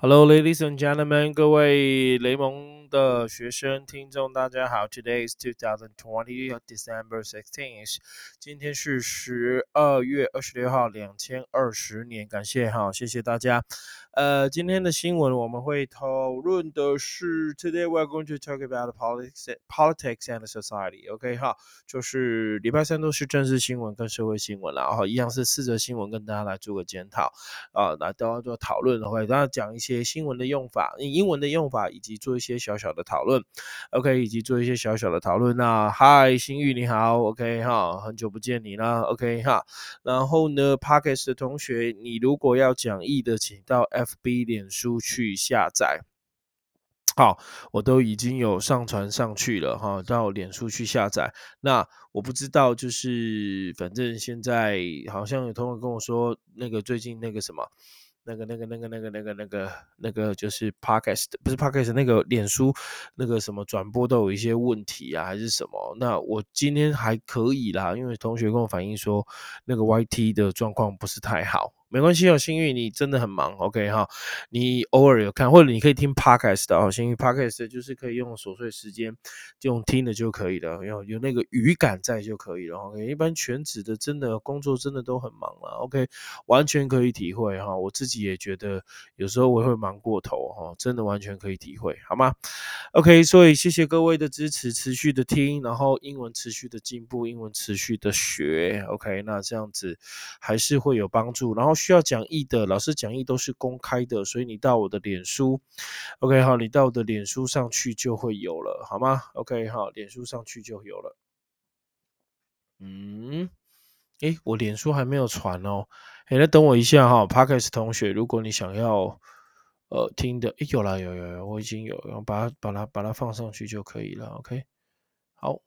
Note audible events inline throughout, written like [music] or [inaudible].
Hello, ladies and gentlemen，各位雷蒙的学生听众，大家好。Today is 2020 December 16th，今天是十二月二十六号，两千二十年。感谢哈，谢谢大家。呃，今天的新闻我们会讨论的是，Today we're going to talk about politics, politics and society。OK 哈，就是礼拜三都是政治新闻跟社会新闻，然后一样是四则新闻跟大家来做个检讨啊，来都要做讨论的话，大家讲一些。些新闻的用法，英文的用法，以及做一些小小的讨论，OK，以及做一些小小的讨论。那嗨，新宇你好，OK 哈，很久不见你了，OK 哈。然后呢，Parkes 的同学，你如果要讲义的，请到 FB 脸书去下载。好，我都已经有上传上去了哈，到脸书去下载。那我不知道，就是反正现在好像有同学跟我说，那个最近那个什么。那个、那个、那个、那个、那个、那个、那个，就是 podcast，不是 podcast，那个脸书那个什么转播都有一些问题啊，还是什么？那我今天还可以啦，因为同学跟我反映说，那个 YT 的状况不是太好。没关系哦，幸运你真的很忙，OK 哈，你偶尔有看，或者你可以听 Podcast 的哦。幸运 Podcast 就是可以用琐碎时间用听的就可以了，有有那个语感在就可以了。OK，一般全职的真的工作真的都很忙了，OK，完全可以体会哈。我自己也觉得有时候我会忙过头哈，真的完全可以体会，好吗？OK，所以谢谢各位的支持，持续的听，然后英文持续的进步，英文持续的学，OK，那这样子还是会有帮助，然后。需要讲义的老师讲义都是公开的，所以你到我的脸书，OK 好，你到我的脸书上去就会有了，好吗？OK 好，脸书上去就有了。嗯，诶，我脸书还没有传哦，诶，那等我一下哈，Parkes 同学，如果你想要呃听的，诶，有了，有有有，我已经有，然后把它把它把它放上去就可以了，OK，好，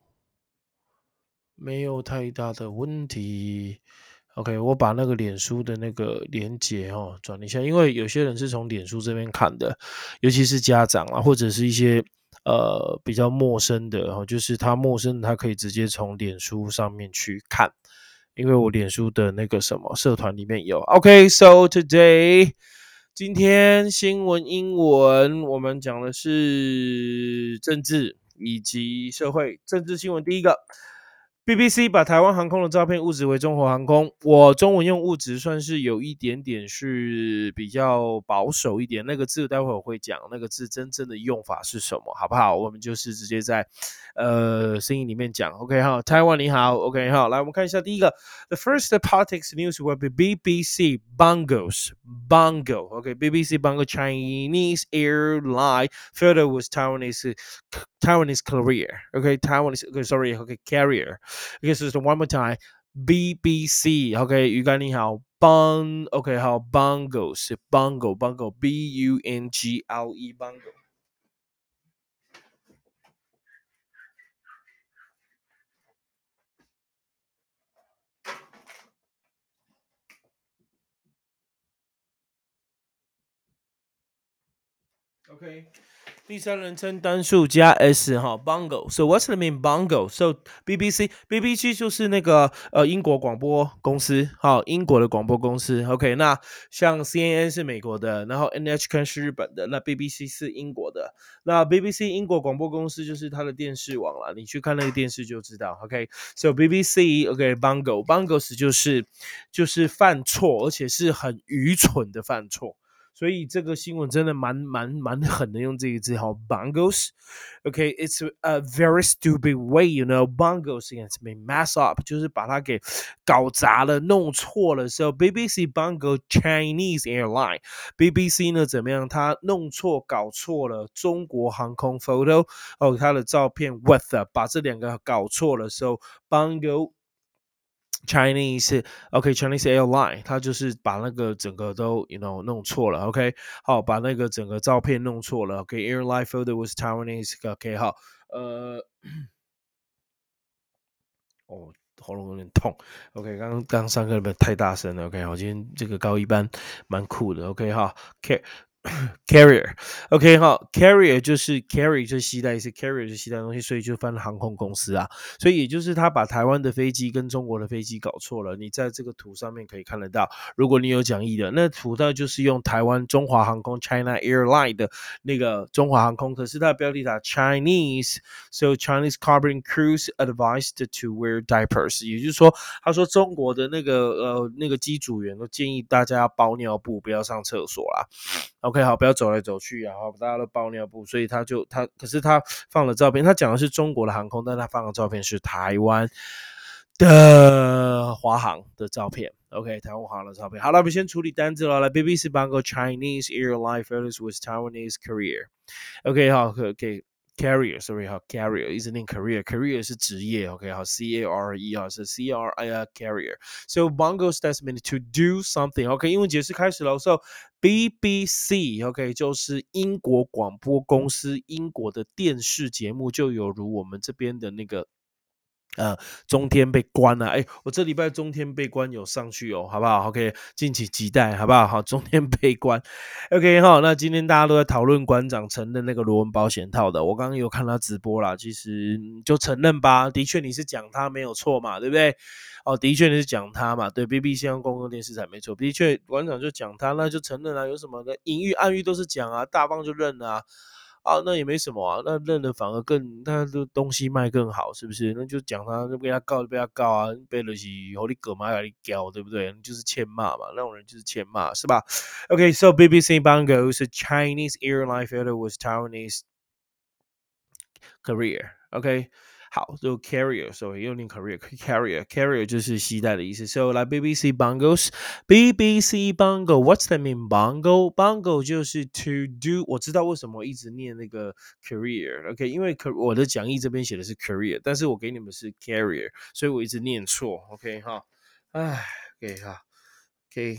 没有太大的问题。OK，我把那个脸书的那个连接哦转一下，因为有些人是从脸书这边看的，尤其是家长啊，或者是一些呃比较陌生的，哦，就是他陌生，他可以直接从脸书上面去看，因为我脸书的那个什么社团里面有。OK，so today 今天新闻英文我们讲的是政治以及社会政治新闻，第一个。BBC 把台湾航空的照片误植为中国航空，我中文用误植算是有一点点是比较保守一点，那个字待会我会讲，那个字真正的用法是什么，好不好？我们就是直接在呃声音里面讲，OK 哈，台湾你好，OK 哈，来我们看一下第一个，The first politics news will be BBC bungles bungle，OK，BBC bungle Chinese airline further with Taiwanese Taiwanese carrier，OK，Taiwanese，OK，sorry，OK carrier。Okay, so one more time. BBC. OK，鱼竿你好，Bung。OK，好，Bungle 是 Bungle，Bungle，B U N G L E，Bungle。OK。第三人称单数加 s 哈，bungle。So what's the mean bungle? So BBC BBC 就是那个呃英国广播公司，好，英国的广播公司。OK，那像 CNN 是美国的，然后 NHK 是日本的，那 BBC 是英国的。那 BBC 英国广播公司就是它的电视网了，你去看那个电视就知道。OK，So BBC OK bungle bungles 就是就是犯错，而且是很愚蠢的犯错。所以这个新闻真的蛮蛮蛮狠的，用这个字哈，bungles。OK，it's a very stupid way，you know，bungles against me mess up，就是把它给搞砸了，弄错了。So BBC bungle Chinese airline，BBC 呢怎么样？它弄错搞错了中国航空 photo，哦，它的照片 with，把这两个搞错了。So bungle。Chinese OK Chinese airline，他就是把那个整个都 you know 弄错了 OK，好把那个整个照片弄错了 OK airline photo was Taiwanese OK 好呃哦喉咙有点痛 OK 刚刚上课有没有太大声了 OK 好今天这个高一班蛮酷的 OK 哈 K [coughs] carrier，OK 哈，carrier 就是 carry 就携带，是 carrier 就携带东西，所以就翻航空公司啊。所以也就是他把台湾的飞机跟中国的飞机搞错了。你在这个图上面可以看得到，如果你有讲义的，那图呢就是用台湾中华航空 China Airline 的那个中华航空，可是它的标题打 Chinese，so Chinese cabin crews advised to wear diapers，也就是说，他说中国的那个呃那个机组员都建议大家要包尿布，不要上厕所啦。OK，好，不要走来走去啊，好，大家都包尿布，所以他就他，可是他放了照片，他讲的是中国的航空，但他放的照片是台湾的华航的照片。OK，台湾华航的照片。好了，我们先处理单子了。来，BBC Bango Chinese Airline photos with Taiwanese career。OK，好，OK。Carrier，sorry 哈，carrier 一直念 career，career 是职业，OK 好，C A R E 啊是 C R I R carrier。So Bongo stands mean to do something，OK，英文解释开始了。So BBC，OK 就是英国广播公司，英国的电视节目就有如我们这边的那个。呃，中天被关了，哎，我这礼拜中天被关有上去哦，好不好？OK，敬请期待，好不好？好，中天被关，OK 哈。那今天大家都在讨论馆长承认那个罗文保险套的，我刚刚有看他直播啦，其实就承认吧，的确你是讲他没有错嘛，对不对？哦，的确你是讲他嘛，对，BBC 公共电视台没错，的确馆长就讲他，那就承认了，有什么的隐喻暗喻都是讲啊，大方就认啊。啊，那也没什么啊，那认了反而更，那这东西卖更好，是不是？那就讲他，就被他告就被他告啊，被了是和你哥妈要你教，对不对？就是欠骂嘛，那种人就是欠骂，是吧？OK，so BBC Bango is a Chinese airline failed with Taiwanese career，OK 好，就 carrier，所以用念 career，carrier，carrier 就[laughs] 是携带的意思。So 来 BBC bongos，BBC bongo，What's that mean？bongo，bongo 就是 to do。我知道为什么一直念那个 career，OK？因为我的讲义这边写的是 career，但是我给你们是 carrier，所以我一直念错。OK 哈，唉，OK 哈，OK。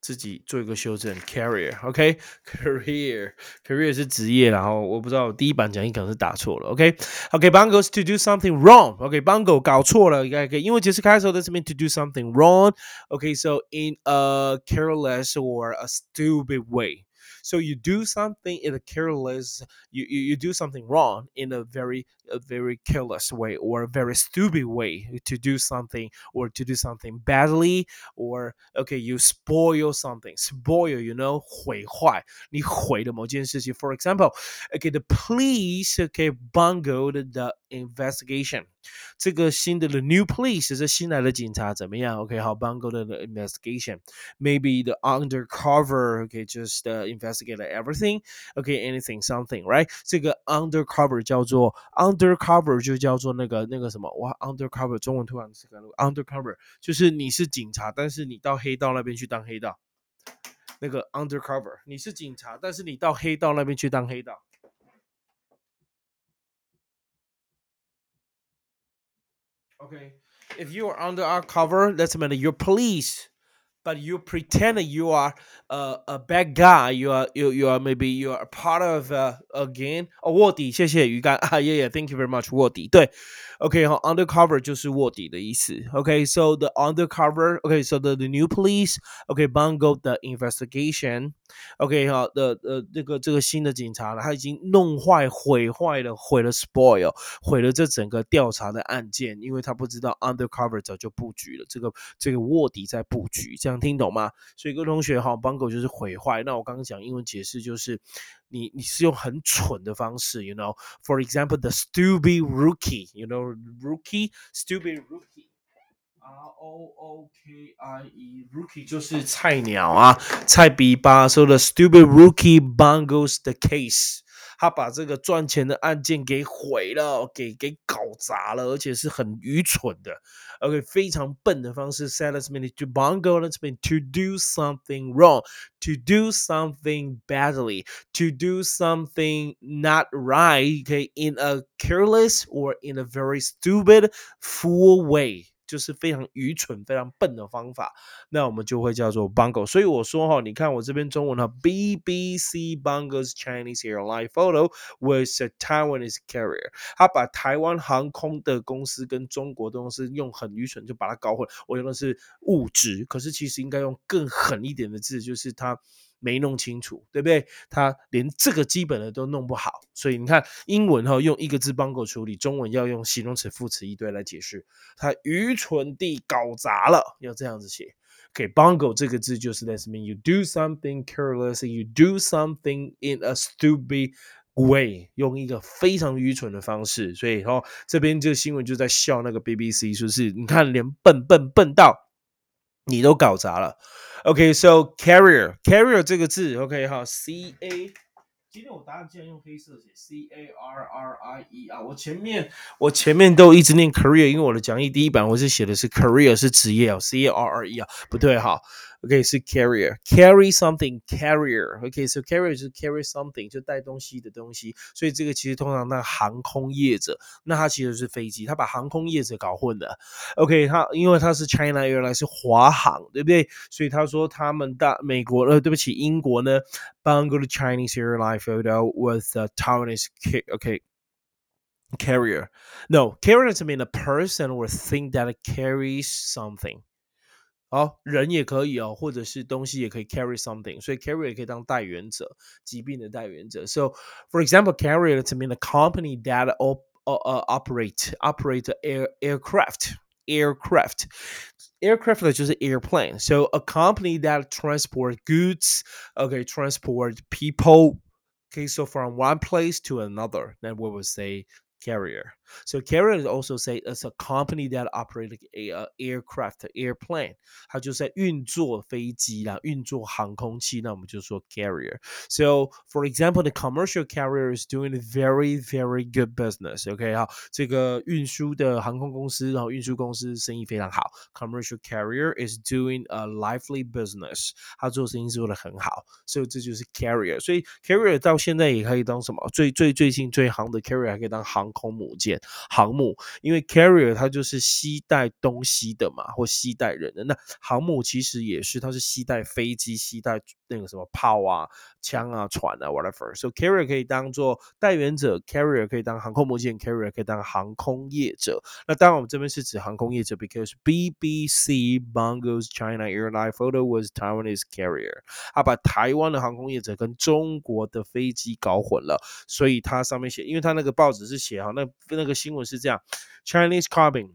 自己做一个修正，carrier，OK，career，career 是职业，然后我不知道第一版讲义可能是打错了，OK，OK，bungles to [laughs] [laughs] do something wrong，OK，bungle 搞错了，OK，因为解释开头 this mean to do something wrong，OK，so in a careless or a stupid way。 So you do something in a careless, you, you, you do something wrong in a very a very careless way or a very stupid way to do something or to do something badly or okay you spoil something spoil you know 毁坏你毁了某件事情 for example okay the police okay bungled the investigation 这个新的 the new police 这新来的警察怎么样？OK，好，bungled the investigation. Maybe the undercover OK just uh, investigate everything. OK, anything something right？这个 undercover 叫做 undercover 就叫做那个那个什么哇，undercover 中文突然是个 undercover 就是你是警察，但是你到黑道那边去当黑道。那个 undercover，你是警察，但是你到黑道那边去当黑道。 Okay. If you are under our cover, that's mean you're police, but you pretend that you are a, a bad guy. You are you you are maybe you are a part of uh, a gang. 哦，卧底，谢谢鱼竿啊，Yeah [laughs] yeah, thank you very much. 卧底，对。 OK 哈，undercover 就是卧底的意思。OK，so、the undercover，OK，so、the the new police，OK，bungled、the investigation。OK 哈的呃这个这个新的警察呢，他已经弄坏、毁坏了、毁了 spoil，毁了这整个调查的案件，因为他不知道 undercover 早就布局了，这个这个卧底在布局，这样听懂吗？所以各位同学哈，bungle 就是毁坏。那我刚刚讲英文解释就是。你你是用很蠢的方式，you know，for example the stupid rookie，you know rookie stupid rookie，R O O K I E rookie 就是菜鸟啊，菜比吧。So the stupid rookie bungles the case。 他把这个赚钱的案件给毁了，给给搞砸了，而且是很愚蠢的，OK，非常笨的方式。Said let's mean to bungle, let's mean to do something wrong, to do something badly, to do something not right, okay, in a careless or in a very stupid, fool way 就是非常愚蠢、非常笨的方法，那我们就会叫做 bungle。所以我说哈，你看我这边中文哈，BBC bungles Chinese airline photo with a Taiwanese carrier。他把台湾航空的公司跟中国的公司用很愚蠢就把它搞混。我用的是物质，可是其实应该用更狠一点的字，就是他。没弄清楚，对不对？他连这个基本的都弄不好，所以你看英文哈用一个字 bungle 处理，中文要用形容词、副词一堆来解释，他愚蠢地搞砸了，要这样子写。OK，bungle 这个字就是 That mean you do something careless, you do something in a stupid way，用一个非常愚蠢的方式。所以哈这边这个新闻就在笑那个 BBC，说是你看连笨笨笨到你都搞砸了。OK，so carrier carrier 这个字，OK 哈，C A。今天我答案竟然用黑色写，C A R R I E 啊！我前面我前面都一直念 career，因为我的讲义第一版我是写的是 career 是职业啊，C A R R E 啊，不对哈。OK 是 carrier，carry something carrier。OK，so carrier 是 carry something 就带东西的东西，所以这个其实通常那航空业者，那它其实是飞机，他把航空业者搞混了。OK，他因为他是 China Airlines 是华航，对不对？所以他说他们的美国呃，对不起，英国呢，Bangle the Chinese airline photo with a Taiwanese OK carrier. No, carrier to mean a person or thing that carries something. 好，人也可以哦，或者是东西也可以 carry something，所以 carrier 也可以当代言者，疾病的代言者。So, for example, carrier to mean a company that op, uh, operate operate air aircraft aircraft aircraft 就是 airplane. So a company that transport goods, okay, transport people. Okay, so from one place to another, then we would say carrier. So carrier also say it's a company that operates a, a aircraft airplane，它就在运作飞机啦，运作航空器，那我们就说 carrier。So for example, the commercial carrier is doing very very good business. OK 好，这个运输的航空公司，然后运输公司生意非常好。Commercial carrier is doing a lively business，它做生意做得很好，所以这就是 carrier。所以 carrier 到现在也可以当什么？最最最近最行的 carrier 还可以当航空母舰。 航母，因为 carrier 它就是携带东西的嘛，或携带人的。那航母其实也是，它是携带飞机、携带那个什么炮啊、枪啊、船啊，whatever。So carrier 可以当做代言者，carrier 可以当航空母舰，carrier 可以当航空业者。那当然，我们这边是指航空业者，because BBC Bungles China Airline photo was Taiwanese carrier。他把台湾的航空业者跟中国的飞机搞混了，所以它上面写，因为它那个报纸是写哈，那那个。新闻是这样：Chinese cabin。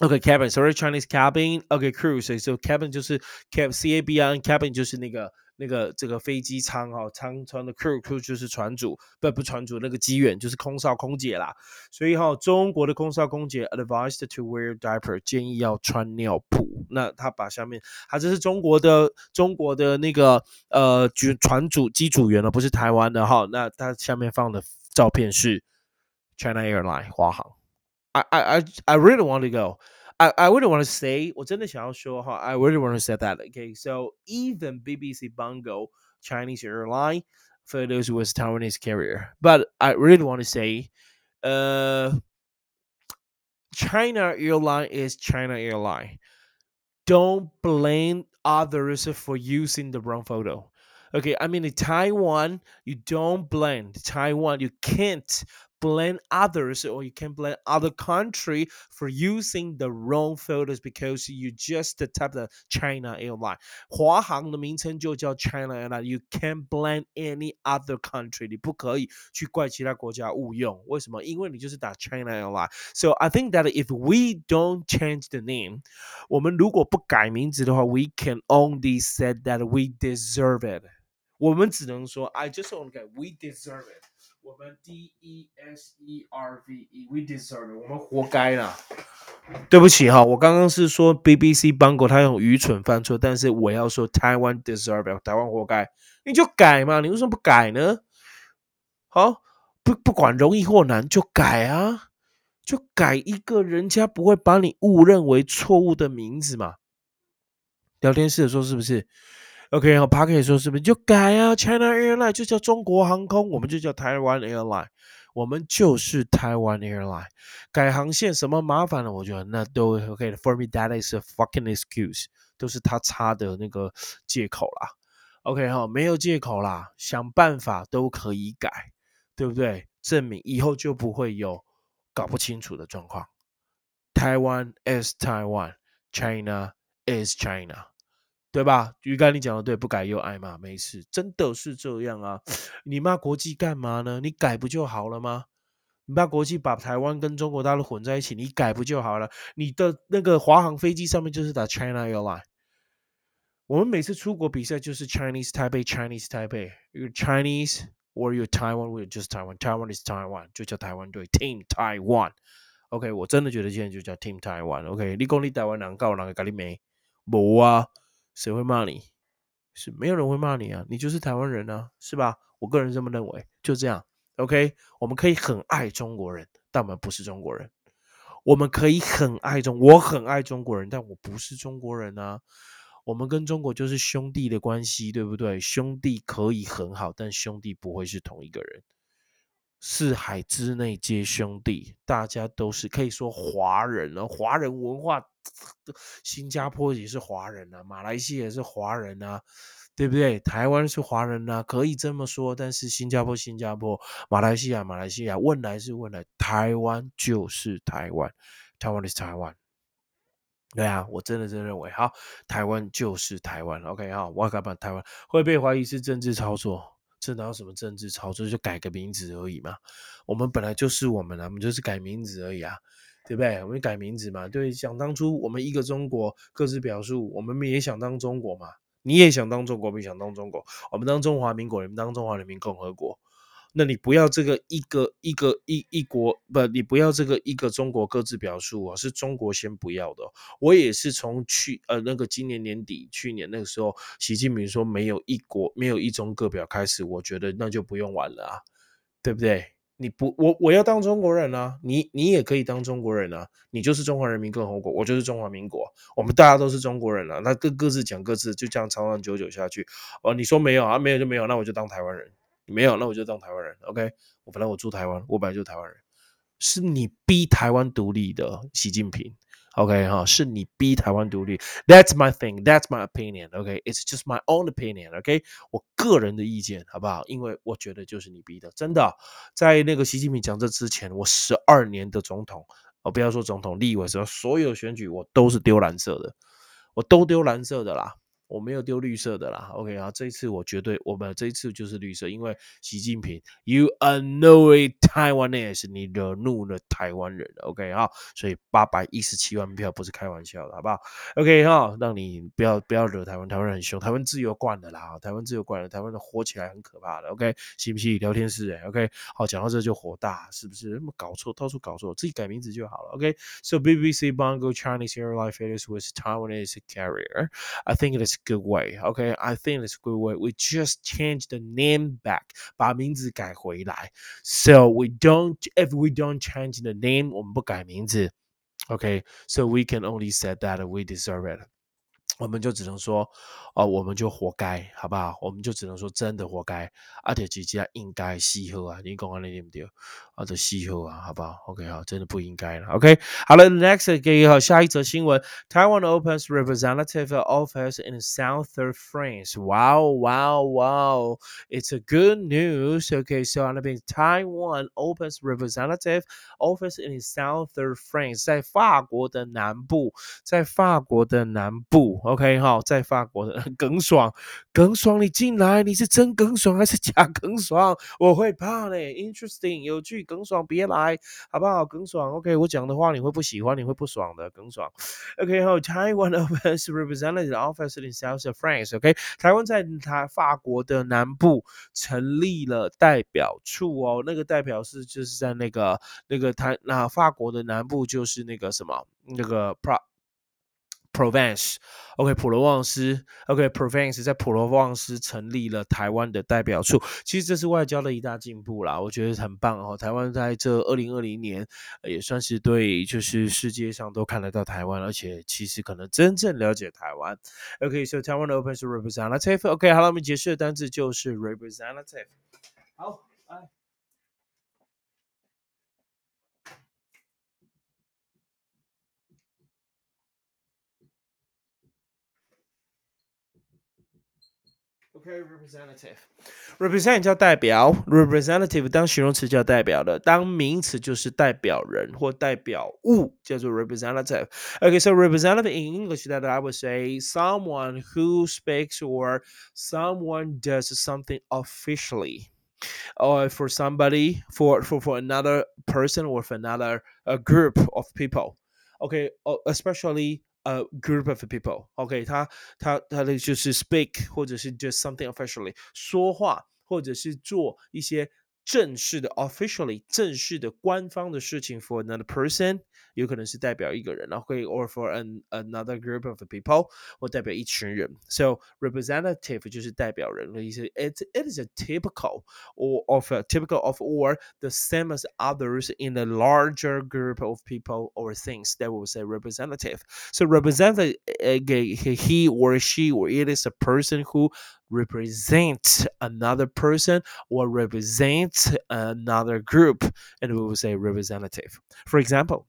OK cabin，sorry Chinese cabin。OK crew，所以说 cabin 就是 cab C A B I N，cabin 就是那个那个这个飞机舱哈，舱舱的 crew crew 就是船主，不不船主那个机员就是空少空姐啦。所以哈，中国的空少空姐 advised to wear diaper，建议要穿尿布。那他把下面，他这是中国的中国的那个呃主船主机组员了，不是台湾的哈。那他下面放的照片是。China Airline 华航。I I I I really want to go. I, I really want to say 我真的想要说哈，I really want to say that. Okay, so even BBC Bungo Chinese airline photos with Taiwanese carrier, but I really want to say, uh, China airline is China airline. Don't blame others for using the wrong photo. Okay, I mean in Taiwan, you don't blame Taiwan. You can't blame others or you can blame other country for using the wrong photos because you just type the China airline。华航的名称就叫 China airline。You can't blame any other country。你不可以去怪其他国家误用。为什么？因为你就是打 China airline。So I think that if we don't change the name，我们如果不改名字的话，we can only say that we deserve it。我们只能说，I just want to get we deserve it。 我们 D E S E R V E，we deserve，我们活该啦。对不起哈，我刚刚是说 BBC Bungle 他用愚蠢犯错，但是我要说台湾 deserve，台湾活该，你就改嘛，你为什么不改呢？好，不不管容易或难，就改啊，就改一个人家不会把你误认为错误的名字嘛。聊天室的时候是不是？OK，好 p a r k 说是不是就改啊？China Airline 就叫中国航空，我们就叫台湾 Airline。我们就是 Taiwan Airline，改航线什么麻烦了？我觉得那都 OK。For me, that is a fucking excuse，都是他插的那个借口啦。OK 好，没有借口啦，想办法都可以改，对不对？证明以后就不会有搞不清楚的状况。Taiwan is Taiwan，China is China，对吧？鱼竿，你讲的对，不改又挨骂，没事，真的是这样啊！你骂国际干嘛呢？你改不就好了吗？你骂国际把台湾跟中国大陆混在一起，你改不就好了？你的那个华航飞机上面就是打 China Airline。我们每次出国比赛就是 Chinese Taipei，Chinese Taipei。Your Chinese or your Taiwan，we're just Taiwan，Taiwan is Taiwan，就叫台湾队 Team Taiwan。OK，我真的觉得现在就叫 Team Taiwan。OK，你讲你台湾人告哪个咖喱没？无啊，谁会骂你？是没有人会骂你啊，你就是台湾人啊，是吧？我个人这么认为，就这样。OK，我们可以很爱中国人，但我们不是中国人。我们可以很爱中，我很爱中国人，但我不是中国人啊。我们跟中国就是兄弟的关系，对不对？兄弟可以很好，但兄弟不会是同一个人。四海之内皆兄弟，大家都是可以说华人了。华人文化，新加坡也是华人啊，马来西亚也是华人啊，对不对？台湾是华人啊，可以这么说。但是新加坡，新加坡，马来西亚，马来西亚，问来是问来，台湾就是台湾，台湾是台湾。对啊，我真的真认为，好，台湾就是台湾，OK 哈，我敢把台湾会被怀疑是政治操作，这哪有什么政治操作，就改个名字而已嘛。我们本来就是我们啊，我们就是改名字而已啊，对不对？我们改名字嘛，对，想当初我们一个中国各自表述，我们也想当中国嘛，你也想当中国，不想当中国，我们当中华民国，你们当中华人民共和国。那你不要这个一个一个一一国不，你不要这个一个中国各自表述啊，是中国先不要的。我也是从去呃那个今年年底去年那个时候，习近平说没有一国没有一中各表开始，我觉得那就不用玩了啊，对不对？你不我我要当中国人啊，你你也可以当中国人啊，你就是中华人民共和国，我就是中华民国，我们大家都是中国人啊，那各各自讲各自，就这样长长久久下去。哦，你说没有啊？没有就没有，那我就当台湾人。没有，那我就当台湾人。OK，我本来我住台湾，我本来就是台湾人。是你逼台湾独立的，习近平。OK 哈，是你逼台湾独立。That's my thing. That's my opinion. OK，it's just my own opinion. OK，我个人的意见，好不好？因为我觉得就是你逼的，真的。在那个习近平讲这之前，我十二年的总统，哦，不要说总统，立委时候所有选举我都是丢蓝色的，我都丢蓝色的啦。我没有丢绿色的啦，OK 啊，这一次我绝对，我们这一次就是绿色，因为习近平，You annoy Taiwanese，你惹怒了台湾人，OK 哈，所以八百一十七万票不是开玩笑的，好不好？OK 哈，让你不要不要惹台湾，台湾人很凶，台湾自由惯的啦，台湾自由惯了，台湾的火起来很可怕的，OK，信不信？聊天室哎，OK，好，讲到这就火大，是不是？那么搞错，到处搞错，自己改名字就好了，OK，So BBC Bongo Chinese Airline f a i l s with Taiwanese carrier，I think it's good way. Okay, I think it's a good way. We just change the name back，把名字改回来。So we don't, if we don't change the name，我们不改名字。Okay, so we can only say that we deserve it. 我们就只能说，哦，我们就活该，好不好？我们就只能说真的活该，而且直接应该西喝啊！你讲完了对不对？啊，这西喝啊，好不好？OK，好，真的不应该了。OK，好了，Next 给好下一则新闻，Taiwan opens representative office in South France. Wow, wow, wow! It's a good news. Okay, so on the b Taiwan opens representative office in South France，在法国的南部，在法国的南部。 OK 哈，在法国的耿爽，耿爽，你进来，你是真耿爽还是假耿爽？我会怕嘞，Interesting，有趣，耿爽别来，好不好？耿爽，OK，我讲的话你会不喜欢，你会不爽的，耿爽。OK 哈，Taiwan office representative office in South France，OK，台湾在台法国的南部成立了代表处哦，那个代表是就是在那个那个台那法国的南部就是那个什么那个 Pro。Provence，OK，普罗旺斯，OK，Provence 在普罗旺斯成立了台湾的代表处，其实这是外交的一大进步啦，我觉得很棒哦。台湾在这二零二零年也算是对，就是世界上都看得到台湾，而且其实可能真正了解台湾。OK，so 台湾的 Open 是 representative，OK，好了，我们解释的单字就是 representative。好，OK，representative，represent 叫代表，representative 当形容词叫代表的，当名词就是代表人或代表物，叫做 representative。OK，so representative in English that I would say someone who speaks or someone does something officially. Or for somebody, for for for another person or for another a group of people. Okay, especially a group of people. OK，他他他的就是 speak 或者是 just something officially 说话，或者是做一些 正式的 officially 正式的官方的事情 for another person，有可能是代表一个人，然后可以 or for an another group of people，或代表一群人。So representative 就是代表人的意思。It it is a typical or of a typical of or the same as others in a larger group of people or things that will say representative. So representative he or she or it is a person who represents another person or represent another group, and we will say representative. For example,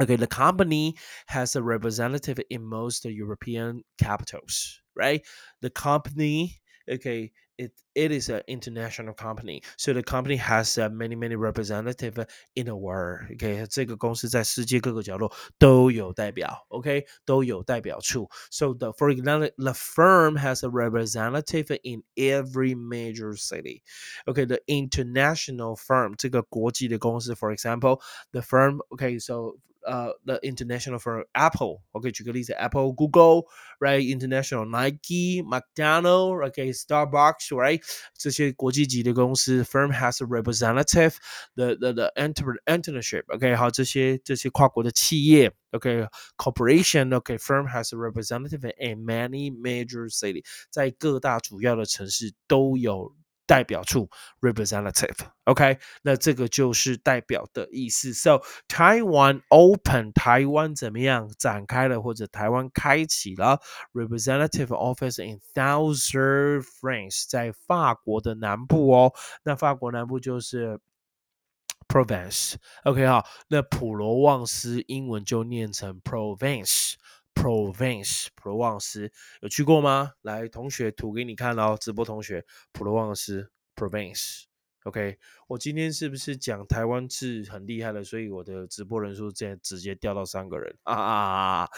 okay, the company has a representative in most European capitals, right? The company, okay, it it is an international company, so the company has uh, many many representative in the world. OK，这个公司在世界各个角落都有代表，OK，都有代表处。So the for example, the firm has a representative in every major city. OK, the international firm 这个国际的公司，for example, the firm. OK, so 呃、uh,，the international for Apple，我可以举个例子，Apple、Google，right，international Nike、McDonald，OK，Starbucks，right，这些国际级的公司，firm has a representative，the the the enter internship，OK，好，这些这些跨国的企业，OK，corporation，OK，firm has a representative in many major city，在各大主要的城市都有。 代表处 representative，OK，、那这个就是代表的意思。So Taiwan open，台湾怎么样展开了，或者台湾开启了 representative office in Thousand France，在法国的南部哦。那法国南部就是 province，OK 哈。那普罗旺斯英文就念成 province。Provence，普罗旺斯有去过吗？来，同学图给你看哦，直播同学，普罗旺斯 Provence。OK，我今天是不是讲台湾是很厉害的？所以我的直播人数现在直接掉到三个人啊啊啊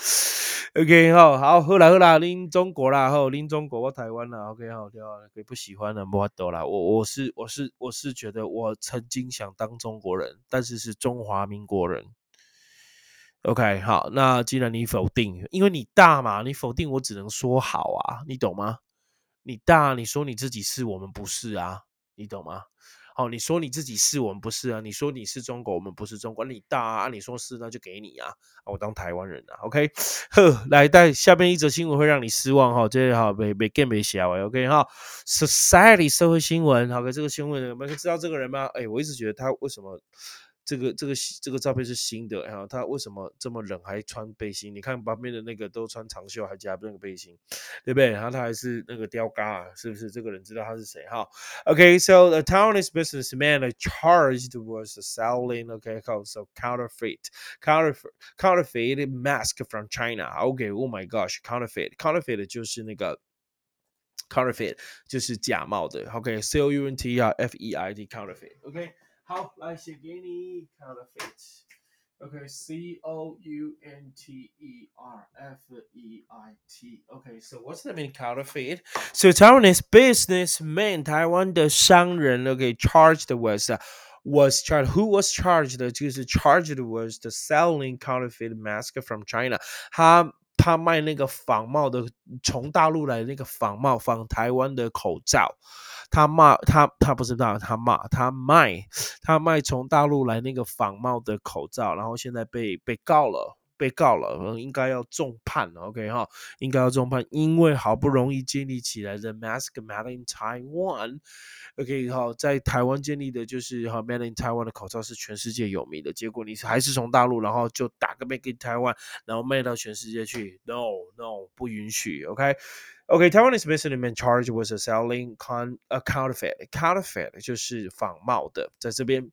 ！OK，好好，喝啦喝啦拎中国啦，后拎中国我台湾啦。OK，好，掉可以不喜欢的莫多啦。我我是我是我是觉得我曾经想当中国人，但是是中华民国人。OK，好，那既然你否定，因为你大嘛，你否定我只能说好啊，你懂吗？你大，你说你自己是我们不是啊，你懂吗？好，你说你自己是我们不是啊，你说你是中国，我们不是中国，你大啊，你说是那就给你啊，我当台湾人啊，OK，呵，来，带下面一则新闻会让你失望哈，这好没没更没写完，OK 哈，Society 社会新闻，好，这个新闻，你们知道这个人吗？哎，我一直觉得他为什么？这个这个这个照片是新的，然后他为什么这么冷还穿背心？你看旁边的那个都穿长袖还加那个背心，对不对？然后他还是那个雕嘎，是不是？这个人知道他是谁哈？OK，so the Taiwanese businessman charged was selling OK so counterfeit counterfeit counterfeit mask from China. OK，oh my gosh，counterfeit counterfeit 就是那个 counterfeit 就是假冒的。OK，C O U N T 啊，F E I T counterfeit，OK。来写给你 counterfeit。Okay, C O U N T E R F E I T. Okay, so what's the meaning counterfeit? So Taiwanese businessman, 台湾的商人，okay, charged was、uh, was charged. Who was charged? 就是 charged was the selling counterfeit mask from China. 他 他卖那个仿冒的，从大陆来那个仿冒仿台湾的口罩。他骂他，他不知道他骂他卖，他卖从大陆来那个仿冒的口罩，然后现在被被告了，被告了，应该要重判了，OK 哈，应该要重判，因为好不容易建立起来的 mask made in Taiwan，OK 哈，在台湾建立的就是哈 made in Taiwan 的口罩是全世界有名的，结果你还是从大陆，然后就打个 made in Taiwan，然后卖到全世界去，No No 不允许，OK。Okay, Taiwanese businessman charged with selling con a counterfeit. Counterfeit 就是仿冒的，在这边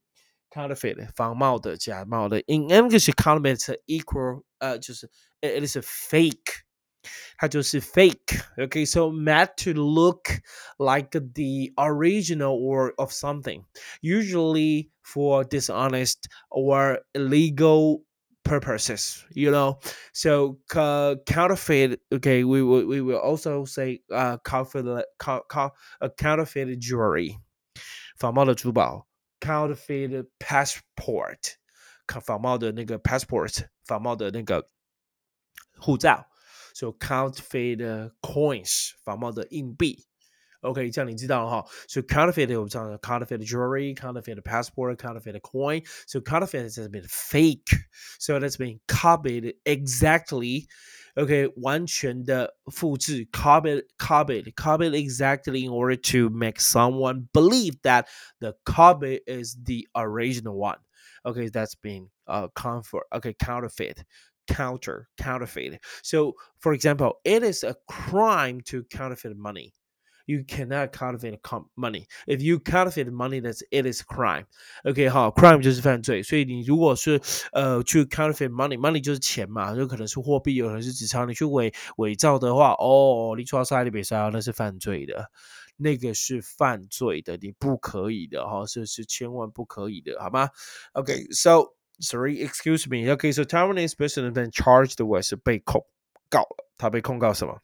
counterfeit 仿冒的、假冒的。In English, counterfeit equal 呃，就是 it is a fake 它就是 fake。Okay, so meant to look like the original or of something, usually for dishonest or illegal purposes you know so uh, counterfeit okay we will we will also say uh counterfeit co, co, uh, counterfeit jewelry 仿冒的珠宝 counterfeit passport 仿冒的那个 passport 仿冒的那个护照 so counterfeit coins 仿冒的硬币 OK，这样你知道了哈。So counterfeit 我们知道 counterfeit jewelry, counterfeit passport, counterfeit coin. So counterfeit has been fake. So that's been copied exactly. OK，完全的复制，copied, copied, copied exactly in order to make someone believe that the copy is the original one. Okay, that's been uh comfort. Okay, counterfeit counter counterfeit. So, for example, it is a crime to counterfeit money you cannot counterfeit money. If you counterfeit money, that's it is crime. OK，好，crime 就是犯罪。所以你如果是呃去 counterfeit money，money 就是钱嘛，有可能是货币，有可能是纸钞。你去伪伪造的话，哦，你错塞你别塞，那是犯罪的，那个是犯罪的，你不可以的哈，这是千万不可以的，好吗？OK，so sorry, excuse me. OK, so Taiwanese person then charged with 是被控告了，他被控告什么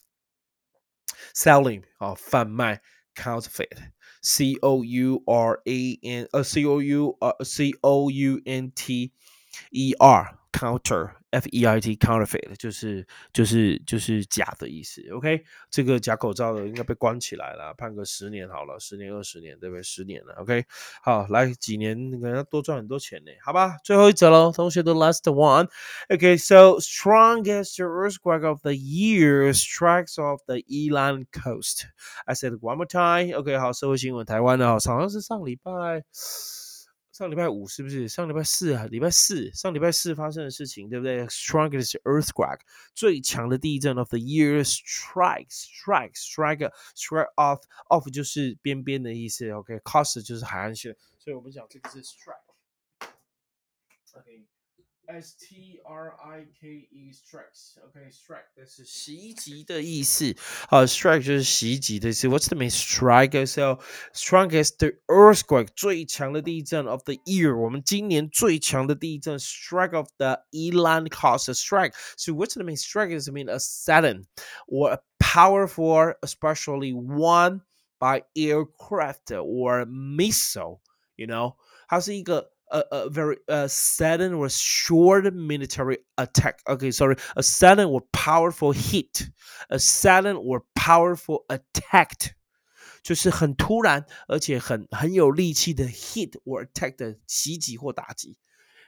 ？selling 啊，贩卖 counterfeit，c o u r a n 呃 c o u 呃 c o u n t e r counter F E I T counterfeit 就是就是就是假的意思，OK？这个假口罩的应该被关起来了，判个十年好了，十年二十年，对不对？十年了，OK？好，来几年可能多赚很多钱呢，好吧？最后一则喽，同学的 last one，OK？So strongest earthquake of the year strikes off the Elan coast. I said one more time，OK？好，社会新闻，台湾的，好像是上礼拜。上礼拜五是不是？上礼拜四啊，礼拜四，上礼拜四发生的事情，对不对？Strongest earthquake，最强的地震 of the year strikes，strike，strike，strike off，off 就是边边的意思，OK，coast 就是海岸线，所以我们讲这个是 strike，OK。S T R I K E strikes，OK，strike 这是袭击的意思。好，strike 就是袭击的意思。What's the mean strike? So strongest earthquake 最强的地震 of the year，我们今年最强的地震 strike of the Elan caused strike. So what's the mean strike? Is mean a sudden or a powerful, especially one by aircraft or missile. You know，它是一个 a, a very a sudden or short military attack. Okay, sorry, a sudden or powerful hit, a sudden or powerful attack. 就是很突然，而且很很有力气的 hit or attack 的袭击或打击。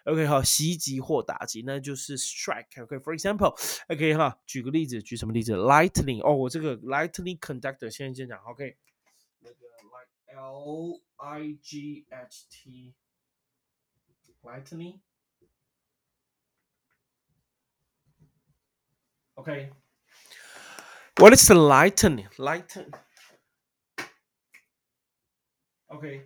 OK，好，袭击或打击，那就是 strike。OK，for example，OK 哈，举个例子，举什么例子？Lightning，哦，我这个 lightning conductor 先先讲，OK，那个 like L I G H T。 lightning. Okay. What is the lightning? Lightning. Okay.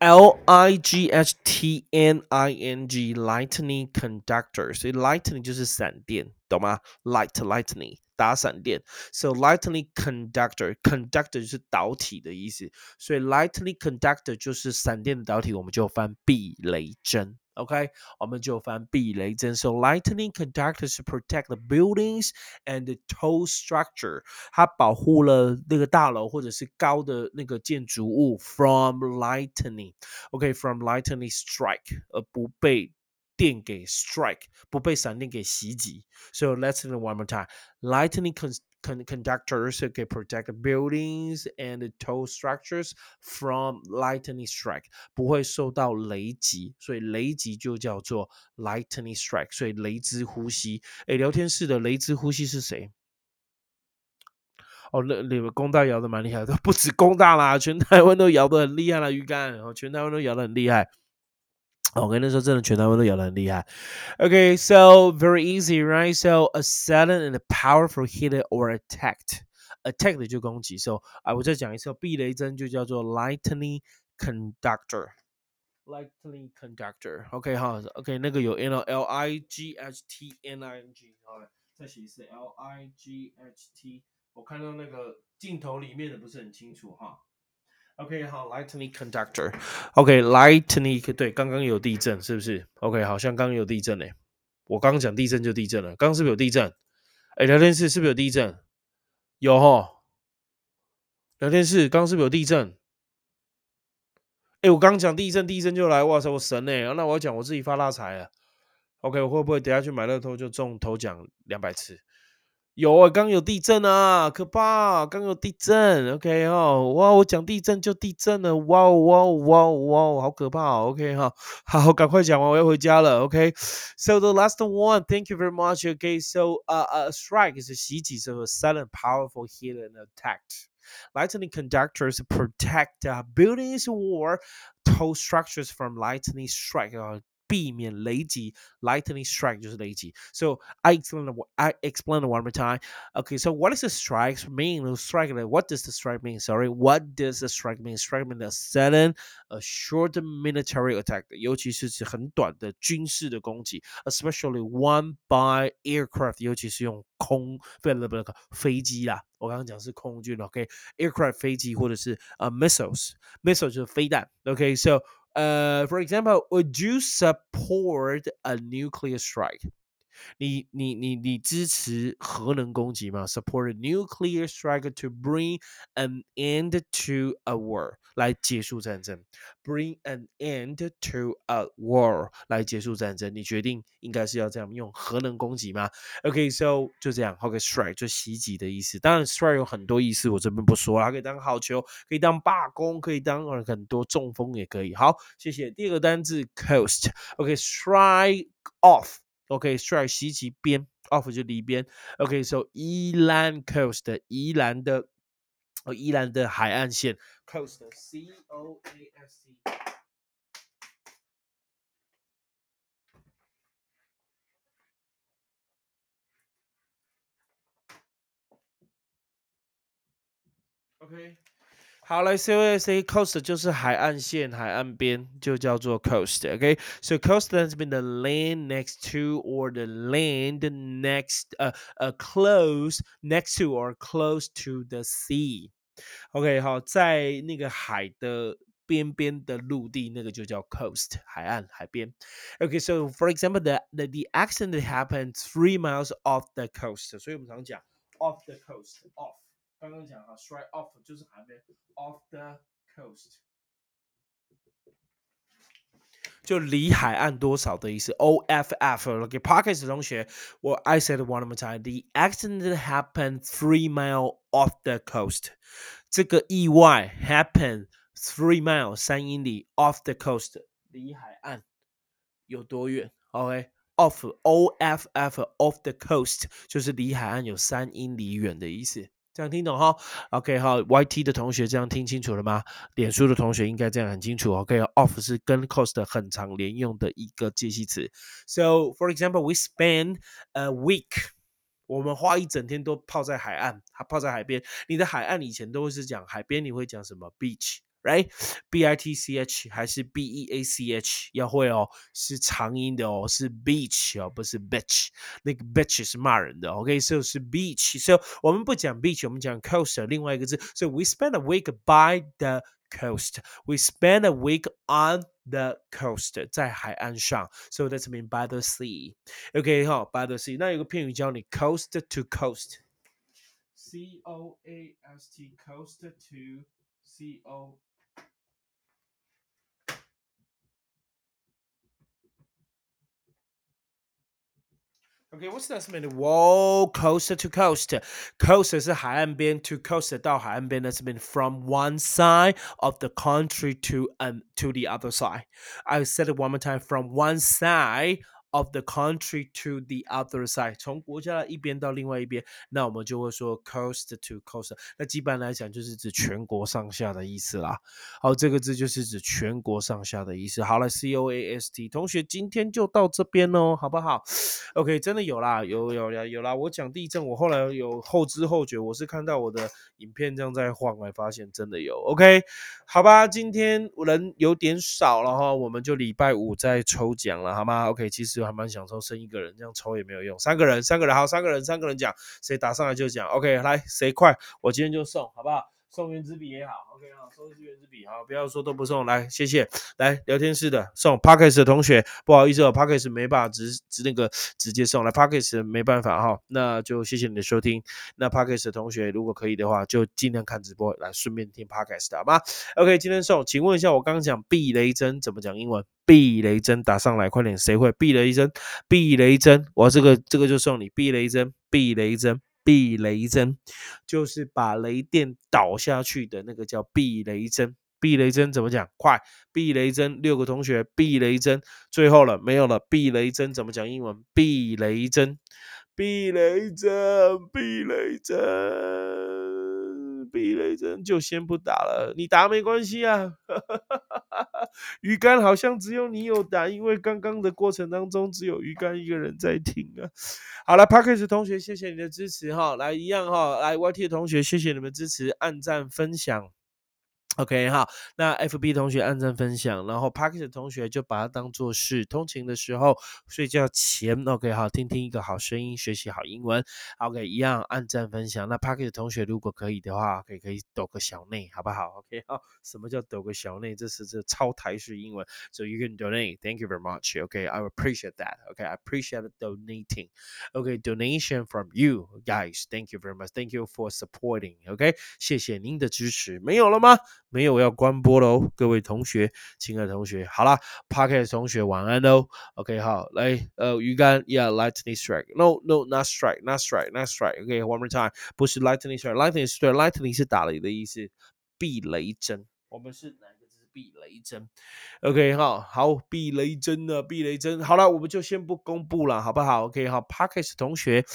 L I G H T N I N G lightning conductor，所以 lightning 就是闪电，懂吗？light lightning 打闪电，so lightning conductor conductor 就是导体的意思，所以 lightning conductor 就是闪电的导体，我们就翻避雷针。 OK，我们就翻避雷针。So lightning conductors protect the buildings and the tall structure，它保护了那个大楼或者是高的那个建筑物 from lightning。OK，from lightning strike，而不被 电给 strike，不被闪电给袭击。So let's do it one more time. Lightning con conductors can protect buildings and tall structures from lightning strike，不会受到雷击，所以雷击就叫做 lightning strike，所以雷之呼吸。哎，聊天室的雷之呼吸是谁？哦，那你们工大摇的蛮厉害的，不止工大啦，全台湾都摇的很厉害了，鱼竿，哦，全台湾都摇的很厉害。我跟你说，真的，全台湾都摇得很厉害。Okay, so very easy, right? So a sudden and a powerful hit or attacked. Attack 就攻击，so 啊，我再讲一次，避雷针就叫做 lightning conductor。lightning conductor，OK 哈，OK 那个有 N L I G H T N I N G，好， 再写一次 L I G H T。我看到那个镜头里面的不是很清楚哈。 OK，好，lightning conductor。OK，lightning 对，刚刚有地震是不是？OK，好像刚有地震嘞。我刚刚讲地震就地震了，刚刚是不是有地震？哎，聊天室是不是有地震？有哈。聊天室刚刚是不是有地震？哎，我刚讲地震，地震就来，哇塞，我神哎！那我要讲我自己发大财了。OK，我会不会等下去买乐透就中头奖两百次？有啊，刚有地震啊，可怕！刚有地震，OK 哦，哇，我讲地震就地震了，哇哇哇哇，好可怕，OK 哈，好，赶快讲完，我要回家了，OK？So [laughs] the last one, thank you very much. Okay, so uh, uh strike is a 袭击，so a sudden, powerful hit and attack. Lightning conductors protect uh, buildings or tall structures from lightning strike. Uh, 避免雷击，lightning strike 就是雷击。So I explain I explain one more time. Okay, so what does the strike mean? Strike what does the strike mean? Sorry, what does the strike mean? Strike means a sudden, a short military attack，尤其是指很短的军事的攻击，especially one by aircraft，尤其是用空不不不飞机啦。我刚刚讲是空军，OK，aircraft 飞机或者是呃 missiles，missile 就是飞弹，OK，so uh, for example, would you support a nuclear strike? 你你你你支持核能攻击吗？Support a nuclear strike to bring an end to a war，来结束战争。Bring an end to a war，来结束战争。你决定应该是要这样用核能攻击吗？OK，so 就这样。OK，strike 就袭击的意思。当然，strike 有很多意思，我这边不说它可以当好球，可以当罢工，可以当很多中风也可以。好，谢谢。第二个单字 coast。OK，strike off。OK，strike 袭击边，off 就离边。OK，so 宜兰 coast 宜兰的，哦，宜兰的海岸线 coast C O A S T。OK。好来，C O S A coast 就是海岸线、海岸边，就叫做 coast。OK，so coast has been the land next to or the land next 呃呃 close next to or close to the sea。OK，好，在那个海的边边的陆地，那个就叫 coast 海岸、海边。OK，so for example, the the the accident happened three miles off the coast。所以我们常讲 off the coast off。 刚刚讲啊，strike off 就是海边，off the coast，就离海岸多少的意思。O F F。OK, Parkes 同学，我 I said one more time. The accident happened three mile off the coast. 这个意外 happened three mile 三英里 off the coast 离海岸有多远？OK。Off O F F off the coast 就是离海岸有三英里远的意思。 这样听懂哈？OK 哈，YT 的同学这样听清楚了吗？脸书的同学应该这样很清楚。OK，off 是跟 cost 很常连用的一个介系词。So for example, we spend a week，我们花一整天都泡在海岸，泡在海边。你的海岸以前都是讲海边，你会讲什么？beach B I T C H 还是 B E A C H 要会哦，是长音的哦，是 beach 哦，不是 bitch。那个 bitch 是骂人的，OK，so 是 beach。so 我们不讲 beach，我们讲 coast 另外一个字。So we spend a week by the coast. We spend a week on the coast，在海岸上。So that's mean by the sea. OK，好，by the sea。那有个片语教你 coast to coast。C O A S T coast to C O Okay, what's that mean? Whoa, coast to coast. Coast 是海岸边，to coast 到海岸边，that's mean from one side of the country to um to the other side. I said it one more time. From one side of the country to the other side，从国家的一边到另外一边，那我们就会说 coast to coast。那基本来讲就是指全国上下的意思啦。好，这个字就是指全国上下的意思。好了，C O A S T，同学今天就到这边哦，好不好？OK，真的有啦，有有啦有啦。我讲地震，我后来有后知后觉，我是看到我的影片这样在晃，才发现真的有。OK，好吧，今天人有点少了哈，我们就礼拜五再抽奖了，好吗？OK，其实。还蛮享受生一个人，这样抽也没有用。三个人，三个人，好，三个人，三个人讲，谁打上来就讲。OK，来，谁快，我今天就送，好不好？送原子笔也好，OK 好，送一支原子笔，好，不要说都不送，来，谢谢。来聊天室的送 p a r k e s 的同学，不好意思哦 p a r k e s 没办法直直那个直接送来 p a r k e s 没办法哈，那就谢谢你的收听。那 p a r k e s 的同学如果可以的话，就尽量看直播来顺便听 p a r k e s 好吗？OK，今天送，请问一下，我刚刚讲避雷针怎么讲英文？避雷针打上来，快点，谁会避雷针？避雷针，我这个这个就送你避雷针，避雷针。避雷针就是把雷电倒下去的那个叫避雷针。避雷针怎么讲？快！避雷针，六个同学，避雷针，最后了，没有了。避雷针怎么讲英文？避雷针，避雷针，避雷针，避雷针，就先不打了。你打没关系啊。[laughs] 鱼竿好像只有你有打，因为刚刚的过程当中只有鱼竿一个人在听啊。好了 p a r k e s 同学，谢谢你的支持哈，来一样哈，来 YT 同学，谢谢你们支持，按赞分享。OK 哈，那 FB 同学按赞分享，然后 Parkes 同学就把它当做是通勤的时候、睡觉前 OK 好，听听一个好声音，学习好英文。OK 一样按赞分享。那 Parkes 同学如果可以的话，可以可以抖个小内，好不好？OK 好，什么叫抖个小内？这是这超台式英文，So you can donate. Thank you very much. OK, I appreciate that. OK, I appreciate donating. OK, donation from you guys. Thank you very much. Thank you for supporting. OK，谢谢您的支持。没有了吗？没有要关播喽，各位同学，亲爱的同学，好啦 p a r k e t 同学晚安喽。OK，好，来，呃，鱼竿，Yeah，lightning strike，No，No，not strike，not strike，not strike，OK，one more time，不是 lightning strike，lightning strike，lightning 是打雷的意思，避雷针，我们是哪个字？避雷针？OK，好，好，避雷针呢？避雷针，好了，我们就先不公布了，好不好？OK，好 p a r k e t 同学。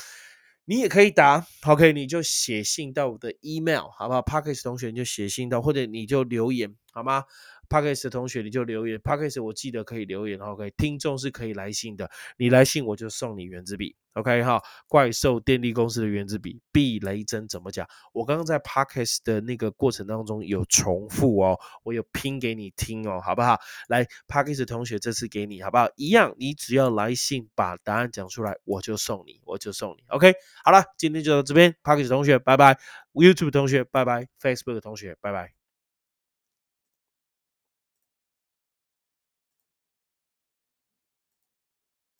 你也可以答，OK，你就写信到我的 email，好不好？Parkes 同学你就写信到，或者你就留言，好吗？Parkes 的同学，你就留言。Parkes 我记得可以留言，OK。听众是可以来信的，你来信我就送你原子笔，OK 哈。怪兽电力公司的原子笔，避雷针怎么讲？我刚刚在 Parkes 的那个过程当中有重复哦，我有拼给你听哦，好不好？来，Parkes 同学，这次给你好不好？一样，你只要来信把答案讲出来，我就送你，我就送你，OK。好了，今天就到这边，Parkes 同学拜拜，YouTube 同学拜拜，Facebook 同学拜拜。